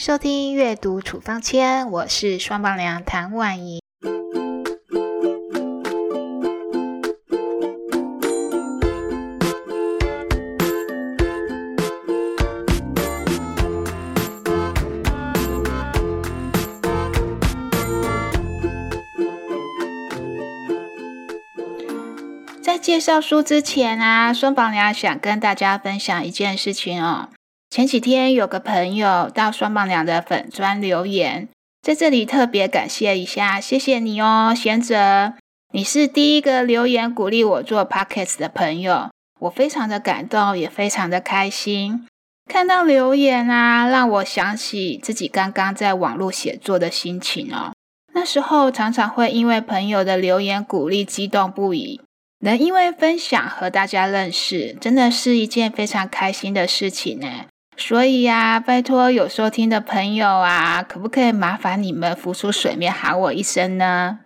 收听阅读处方签，我是双棒娘谭婉仪。在介绍书之前啊，双棒娘想跟大家分享一件事情哦。前几天有个朋友到双棒娘的粉砖留言，在这里特别感谢一下，谢谢你哦，贤哲，你是第一个留言鼓励我做 Pocket 的朋友，我非常的感动，也非常的开心。看到留言啊，让我想起自己刚刚在网络写作的心情哦。那时候常常会因为朋友的留言鼓励激动不已，能因为分享和大家认识，真的是一件非常开心的事情呢。所以呀，拜托有收听的朋友啊，可不可以麻烦你们浮出水面喊我一声呢？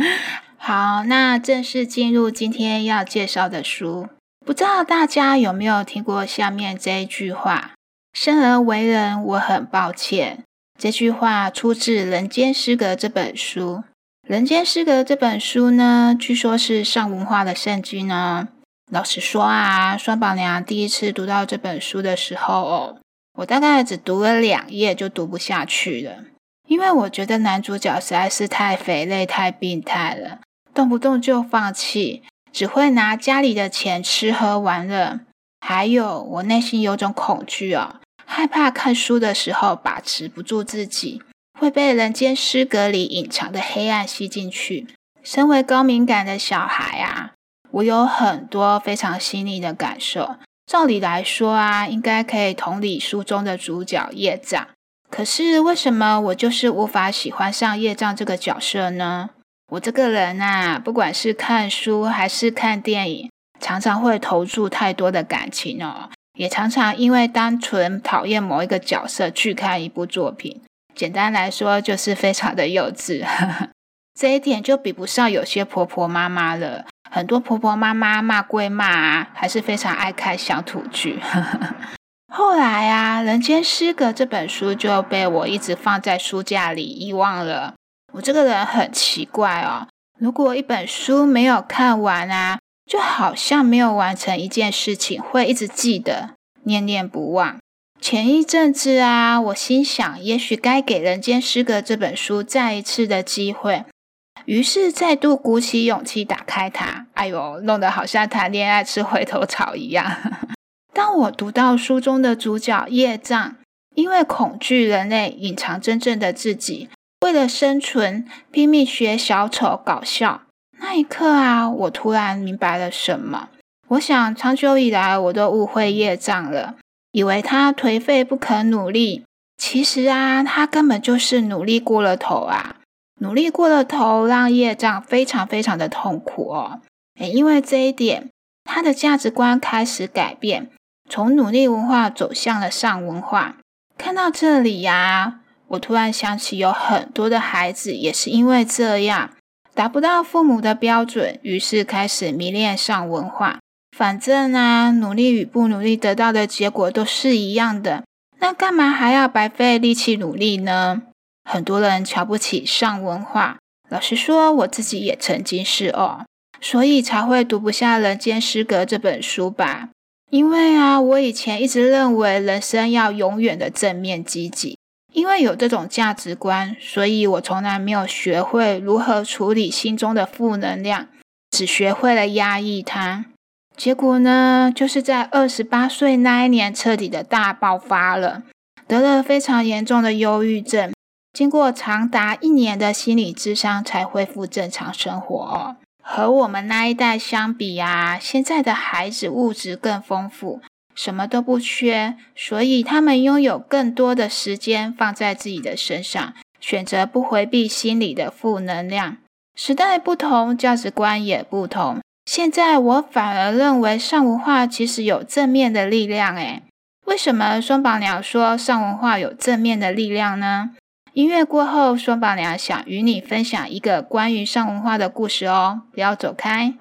好，那正式进入今天要介绍的书。不知道大家有没有听过下面这一句话：“生而为人，我很抱歉。”这句话出自《人间失格》这本书。《人间失格》这本书呢，据说是上文化的圣经哦。老实说啊，双宝娘第一次读到这本书的时候哦，我大概只读了两页就读不下去了，因为我觉得男主角实在是太肥累、太病态了，动不动就放弃，只会拿家里的钱吃喝玩乐。还有，我内心有种恐惧哦，害怕看书的时候把持不住自己，会被人间失格里隐藏的黑暗吸进去。身为高敏感的小孩啊。我有很多非常细腻的感受，照理来说啊，应该可以同理书中的主角叶障。可是为什么我就是无法喜欢上叶障这个角色呢？我这个人啊，不管是看书还是看电影，常常会投注太多的感情哦，也常常因为单纯讨厌某一个角色去看一部作品。简单来说，就是非常的幼稚。这一点就比不上有些婆婆妈妈了。很多婆婆妈妈骂归骂啊，还是非常爱看乡土剧。后来啊，《人间失格》这本书就被我一直放在书架里遗忘了。我这个人很奇怪哦，如果一本书没有看完啊，就好像没有完成一件事情，会一直记得，念念不忘。前一阵子啊，我心想，也许该给《人间失格》这本书再一次的机会。于是再度鼓起勇气打开它，哎呦，弄得好像谈恋爱吃回头草一样。当我读到书中的主角叶障，因为恐惧人类隐藏真正的自己，为了生存拼命学小丑搞笑，那一刻啊，我突然明白了什么。我想长久以来我都误会叶障了，以为他颓废不肯努力，其实啊，他根本就是努力过了头啊。努力过了头，让业障非常非常的痛苦哦。也因为这一点，他的价值观开始改变，从努力文化走向了上文化。看到这里呀，我突然想起，有很多的孩子也是因为这样达不到父母的标准，于是开始迷恋上文化。反正啊，努力与不努力得到的结果都是一样的，那干嘛还要白费力气努力呢？很多人瞧不起上文化，老实说，我自己也曾经是哦，所以才会读不下《人间失格》这本书吧。因为啊，我以前一直认为人生要永远的正面积极，因为有这种价值观，所以我从来没有学会如何处理心中的负能量，只学会了压抑它。结果呢，就是在二十八岁那一年彻底的大爆发了，得了非常严重的忧郁症。经过长达一年的心理咨商，才恢复正常生活。和我们那一代相比啊，现在的孩子物质更丰富，什么都不缺，所以他们拥有更多的时间放在自己的身上，选择不回避心理的负能量。时代不同，价值观也不同。现在我反而认为上文化其实有正面的力量。诶，为什么双宝鸟说上文化有正面的力量呢？音乐过后双宝娘想与你分享一个关于上文化的故事哦。不要走开。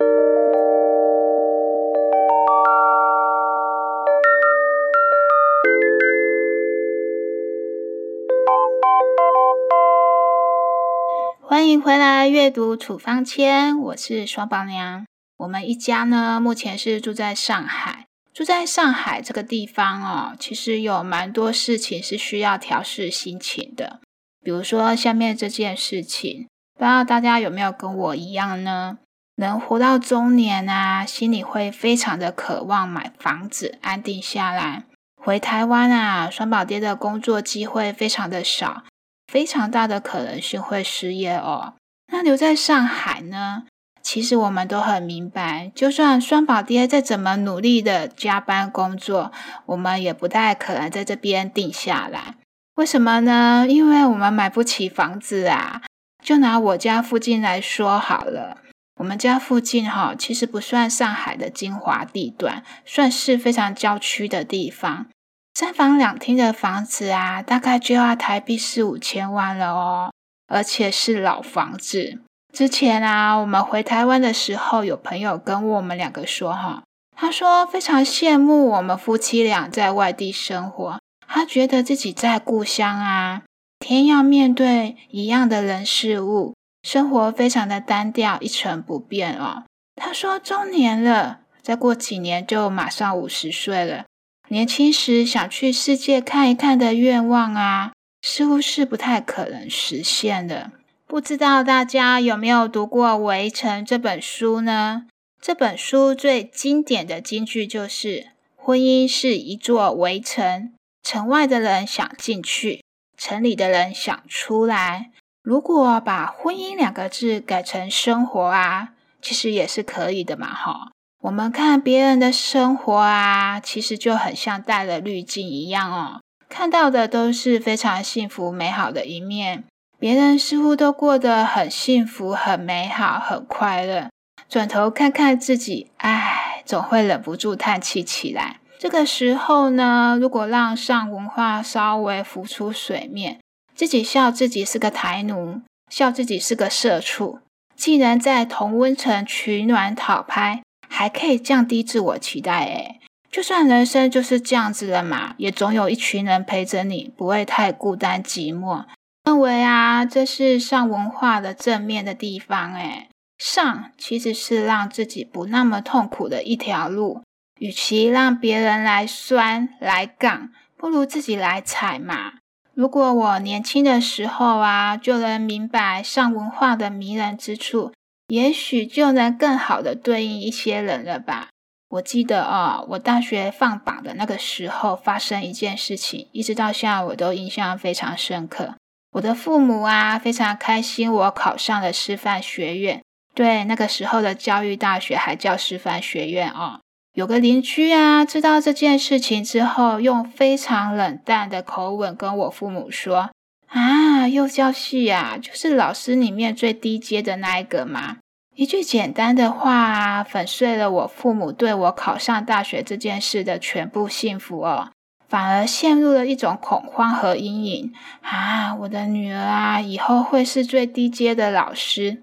欢迎回来阅读处方签我是双宝娘。我们一家呢目前是住在上海。住在上海这个地方哦其实有蛮多事情是需要调试心情的。比如说下面这件事情，不知道大家有没有跟我一样呢？能活到中年啊，心里会非常的渴望买房子，安定下来。回台湾啊，双宝爹的工作机会非常的少。非常大的可能性会失业哦。那留在上海呢？其实我们都很明白，就算双宝爹再怎么努力的加班工作，我们也不太可能在这边定下来。为什么呢？因为我们买不起房子啊。就拿我家附近来说好了，我们家附近哈，其实不算上海的精华地段，算是非常郊区的地方。三房两厅的房子啊，大概就要台币四五千万了哦，而且是老房子。之前啊，我们回台湾的时候，有朋友跟我们两个说哈，他说非常羡慕我们夫妻俩在外地生活，他觉得自己在故乡啊，天要面对一样的人事物，生活非常的单调，一成不变哦。他说中年了，再过几年就马上五十岁了。年轻时想去世界看一看的愿望啊，似乎是不太可能实现的。不知道大家有没有读过《围城》这本书呢？这本书最经典的金句就是：“婚姻是一座围城，城外的人想进去，城里的人想出来。”如果把“婚姻”两个字改成“生活”啊，其实也是可以的嘛，哈。我们看别人的生活啊，其实就很像带了滤镜一样哦，看到的都是非常幸福美好的一面，别人似乎都过得很幸福、很美好、很快乐。转头看看自己，唉，总会忍不住叹气起来。这个时候呢，如果让上文化稍微浮出水面，自己笑自己是个台奴，笑自己是个社畜，既能在同温层取暖讨拍。还可以降低自我期待，诶就算人生就是这样子了嘛，也总有一群人陪着你，不会太孤单寂寞。认为啊，这是上文化的正面的地方，诶上其实是让自己不那么痛苦的一条路。与其让别人来酸来杠，不如自己来踩嘛。如果我年轻的时候啊，就能明白上文化的迷人之处。也许就能更好的对应一些人了吧。我记得哦，我大学放榜的那个时候发生一件事情，一直到现在我都印象非常深刻。我的父母啊，非常开心我考上了师范学院。对，那个时候的教育大学还叫师范学院哦。有个邻居啊，知道这件事情之后，用非常冷淡的口吻跟我父母说。啊，幼教系啊，就是老师里面最低阶的那一个嘛。一句简单的话，粉碎了我父母对我考上大学这件事的全部幸福哦，反而陷入了一种恐慌和阴影。啊，我的女儿啊，以后会是最低阶的老师。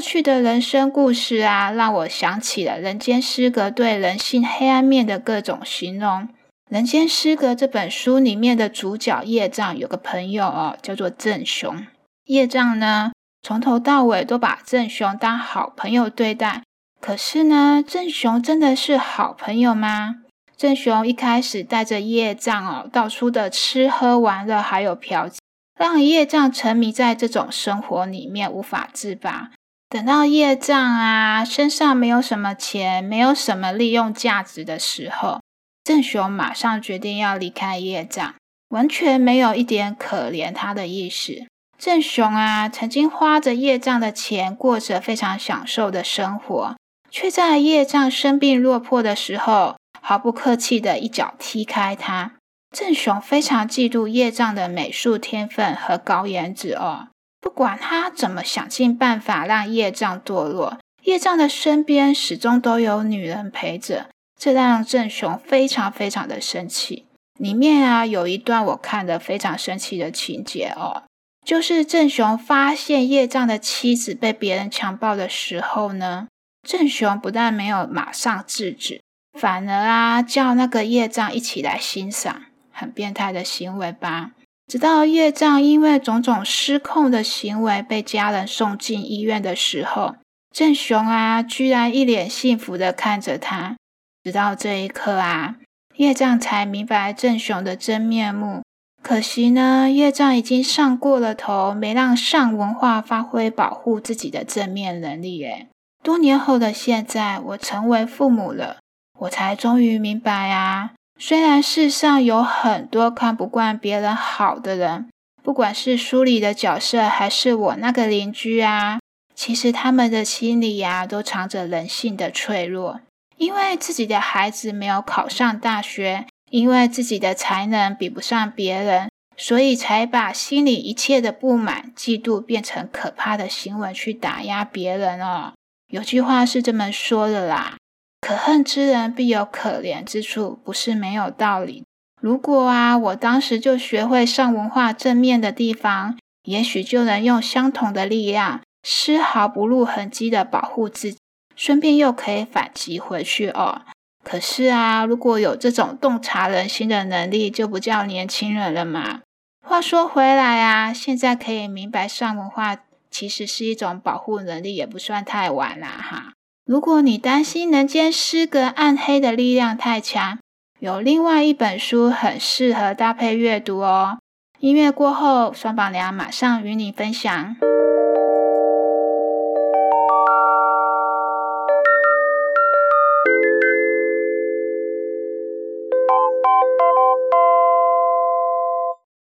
过去的人生故事啊，让我想起了《人间失格》对人性黑暗面的各种形容。《人间失格》这本书里面的主角叶障有个朋友哦，叫做郑雄。叶障呢，从头到尾都把郑雄当好朋友对待。可是呢，郑雄真的是好朋友吗？郑雄一开始带着叶障哦，到处的吃喝玩乐，还有嫖妓，让叶障沉迷在这种生活里面无法自拔。等到业障啊，身上没有什么钱，没有什么利用价值的时候。郑雄马上决定要离开业障，完全没有一点可怜他的意思。郑雄啊，曾经花着业障的钱，过着非常享受的生活，却在业障生病落魄的时候，毫不客气的一脚踢开他。郑雄非常嫉妒业障的美术天分和高颜值哦，不管他怎么想尽办法让业障堕落，业障的身边始终都有女人陪着。这让郑雄非常非常的生气。里面啊有一段我看的非常生气的情节哦，就是郑雄发现叶障的妻子被别人强暴的时候呢，郑雄不但没有马上制止，反而啊叫那个叶障一起来欣赏，很变态的行为吧。直到业障因为种种失控的行为被家人送进医院的时候，正雄啊，居然一脸幸福的看着他。直到这一刻啊，业障才明白正雄的真面目。可惜呢，业障已经上过了头，没让上文化发挥保护自己的正面能力。诶多年后的现在，我成为父母了，我才终于明白啊。虽然世上有很多看不惯别人好的人，不管是书里的角色，还是我那个邻居啊，其实他们的心里呀，都藏着人性的脆弱。因为自己的孩子没有考上大学，因为自己的才能比不上别人，所以才把心里一切的不满、嫉妒变成可怕的行为去打压别人哦。有句话是这么说的啦。可恨之人必有可怜之处，不是没有道理。如果啊，我当时就学会上文化正面的地方，也许就能用相同的力量，丝毫不露痕迹的保护自己，顺便又可以反击回去哦。可是啊，如果有这种洞察人心的能力，就不叫年轻人了嘛。话说回来啊，现在可以明白上文化其实是一种保护能力，也不算太晚啦，哈。如果你担心人间失格暗黑的力量太强，有另外一本书很适合搭配阅读哦。音乐过后，双宝娘马上与你分享。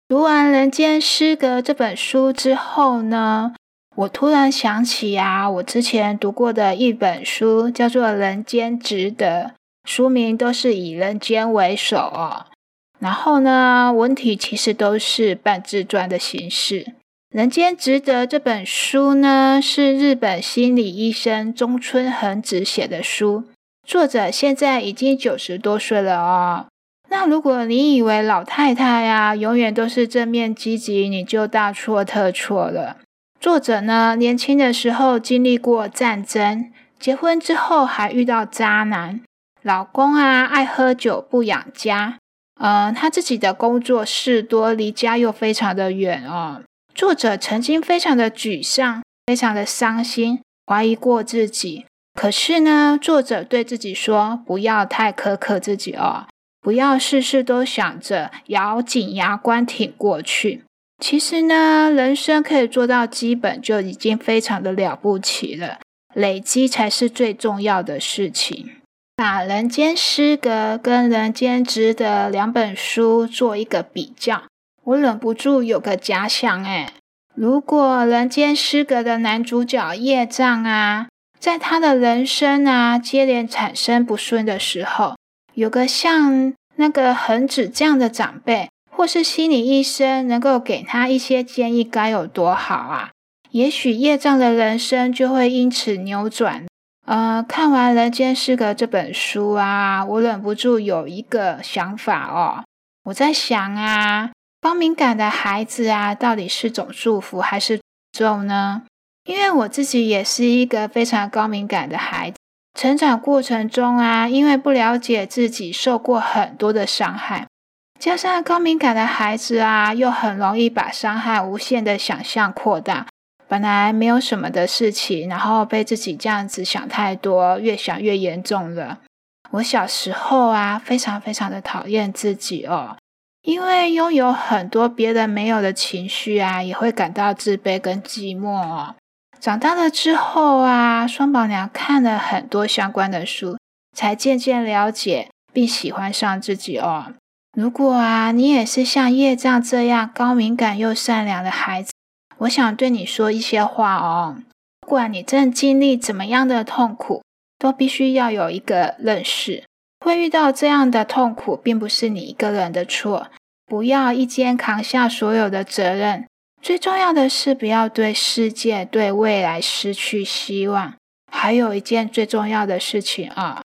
读完《人间失格》这本书之后呢？我突然想起啊，我之前读过的一本书叫做《人间值得》，书名都是以人间为首哦。然后呢，文体其实都是半自传的形式。《人间值得》这本书呢，是日本心理医生中村恒子写的书，作者现在已经九十多岁了哦。那如果你以为老太太呀永远都是正面积极，你就大错特错了。作者呢，年轻的时候经历过战争，结婚之后还遇到渣男，老公啊爱喝酒不养家，嗯，他自己的工作事多，离家又非常的远哦。作者曾经非常的沮丧，非常的伤心，怀疑过自己。可是呢，作者对自己说，不要太苛刻自己哦，不要事事都想着咬紧牙关挺过去。其实呢，人生可以做到基本就已经非常的了不起了，累积才是最重要的事情。把《人间失格》跟《人间值得》两本书做一个比较，我忍不住有个假想：哎，如果《人间失格》的男主角业障啊，在他的人生啊接连产生不顺的时候，有个像那个恒子这样的长辈。或是心理医生能够给他一些建议，该有多好啊！也许业障的人生就会因此扭转。呃，看完《人间失格》这本书啊，我忍不住有一个想法哦。我在想啊，高敏感的孩子啊，到底是种祝福还是咒呢？因为我自己也是一个非常高敏感的孩子，成长过程中啊，因为不了解自己，受过很多的伤害。加上高敏感的孩子啊，又很容易把伤害无限的想象扩大。本来没有什么的事情，然后被自己这样子想太多，越想越严重了。我小时候啊，非常非常的讨厌自己哦，因为拥有很多别人没有的情绪啊，也会感到自卑跟寂寞哦。长大了之后啊，双宝娘看了很多相关的书，才渐渐了解并喜欢上自己哦。如果啊，你也是像业障这样高敏感又善良的孩子，我想对你说一些话哦。不管你正经历怎么样的痛苦，都必须要有一个认识：会遇到这样的痛苦，并不是你一个人的错。不要一肩扛下所有的责任。最重要的是，不要对世界、对未来失去希望。还有一件最重要的事情啊。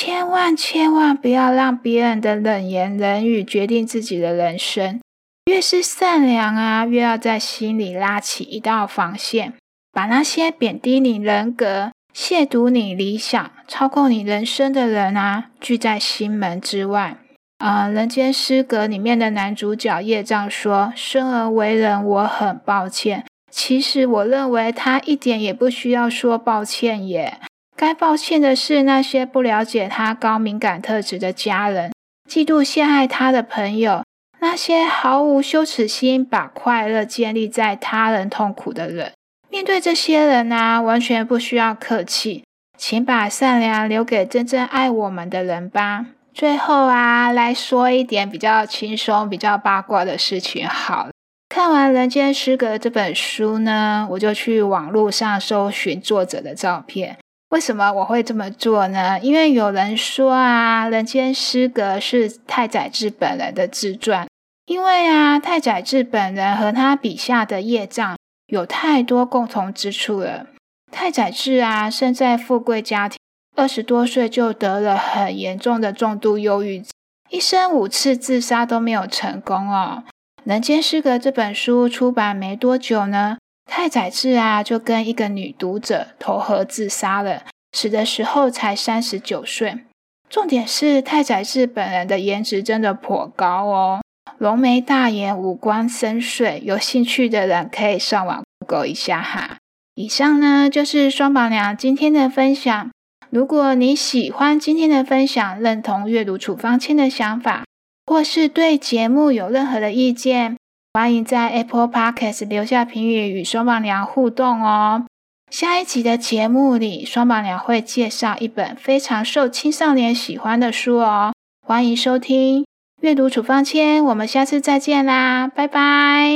千万千万不要让别人的冷言冷语决定自己的人生。越是善良啊，越要在心里拉起一道防线，把那些贬低你人格、亵渎你理想、操控你人生的人啊，拒在心门之外。啊，《人间失格》里面的男主角叶障说：“生而为人，我很抱歉。”其实我认为他一点也不需要说抱歉耶。该抱歉的是那些不了解他高敏感特质的家人，嫉妒陷害他的朋友，那些毫无羞耻心把快乐建立在他人痛苦的人。面对这些人啊，完全不需要客气，请把善良留给真正爱我们的人吧。最后啊，来说一点比较轻松、比较八卦的事情。好，看完《人间失格》这本书呢，我就去网络上搜寻作者的照片。为什么我会这么做呢？因为有人说啊，《人间失格》是太宰治本人的自传。因为啊，太宰治本人和他笔下的业障有太多共同之处了。太宰治啊，生在富贵家庭。二十多岁就得了很严重的重度忧郁，一生五次自杀都没有成功哦。《人间失格》这本书出版没多久呢，太宰治啊就跟一个女读者投河自杀了，死的时候才三十九岁。重点是太宰治本人的颜值真的颇高哦，浓眉大眼，五官深邃，有兴趣的人可以上网搜一下哈。以上呢就是双宝娘今天的分享。如果你喜欢今天的分享，认同阅读处方签的想法，或是对节目有任何的意见，欢迎在 Apple Podcast 留下评语与双宝娘互动哦。下一集的节目里，双宝娘会介绍一本非常受青少年喜欢的书哦。欢迎收听阅读处方签，我们下次再见啦，拜拜。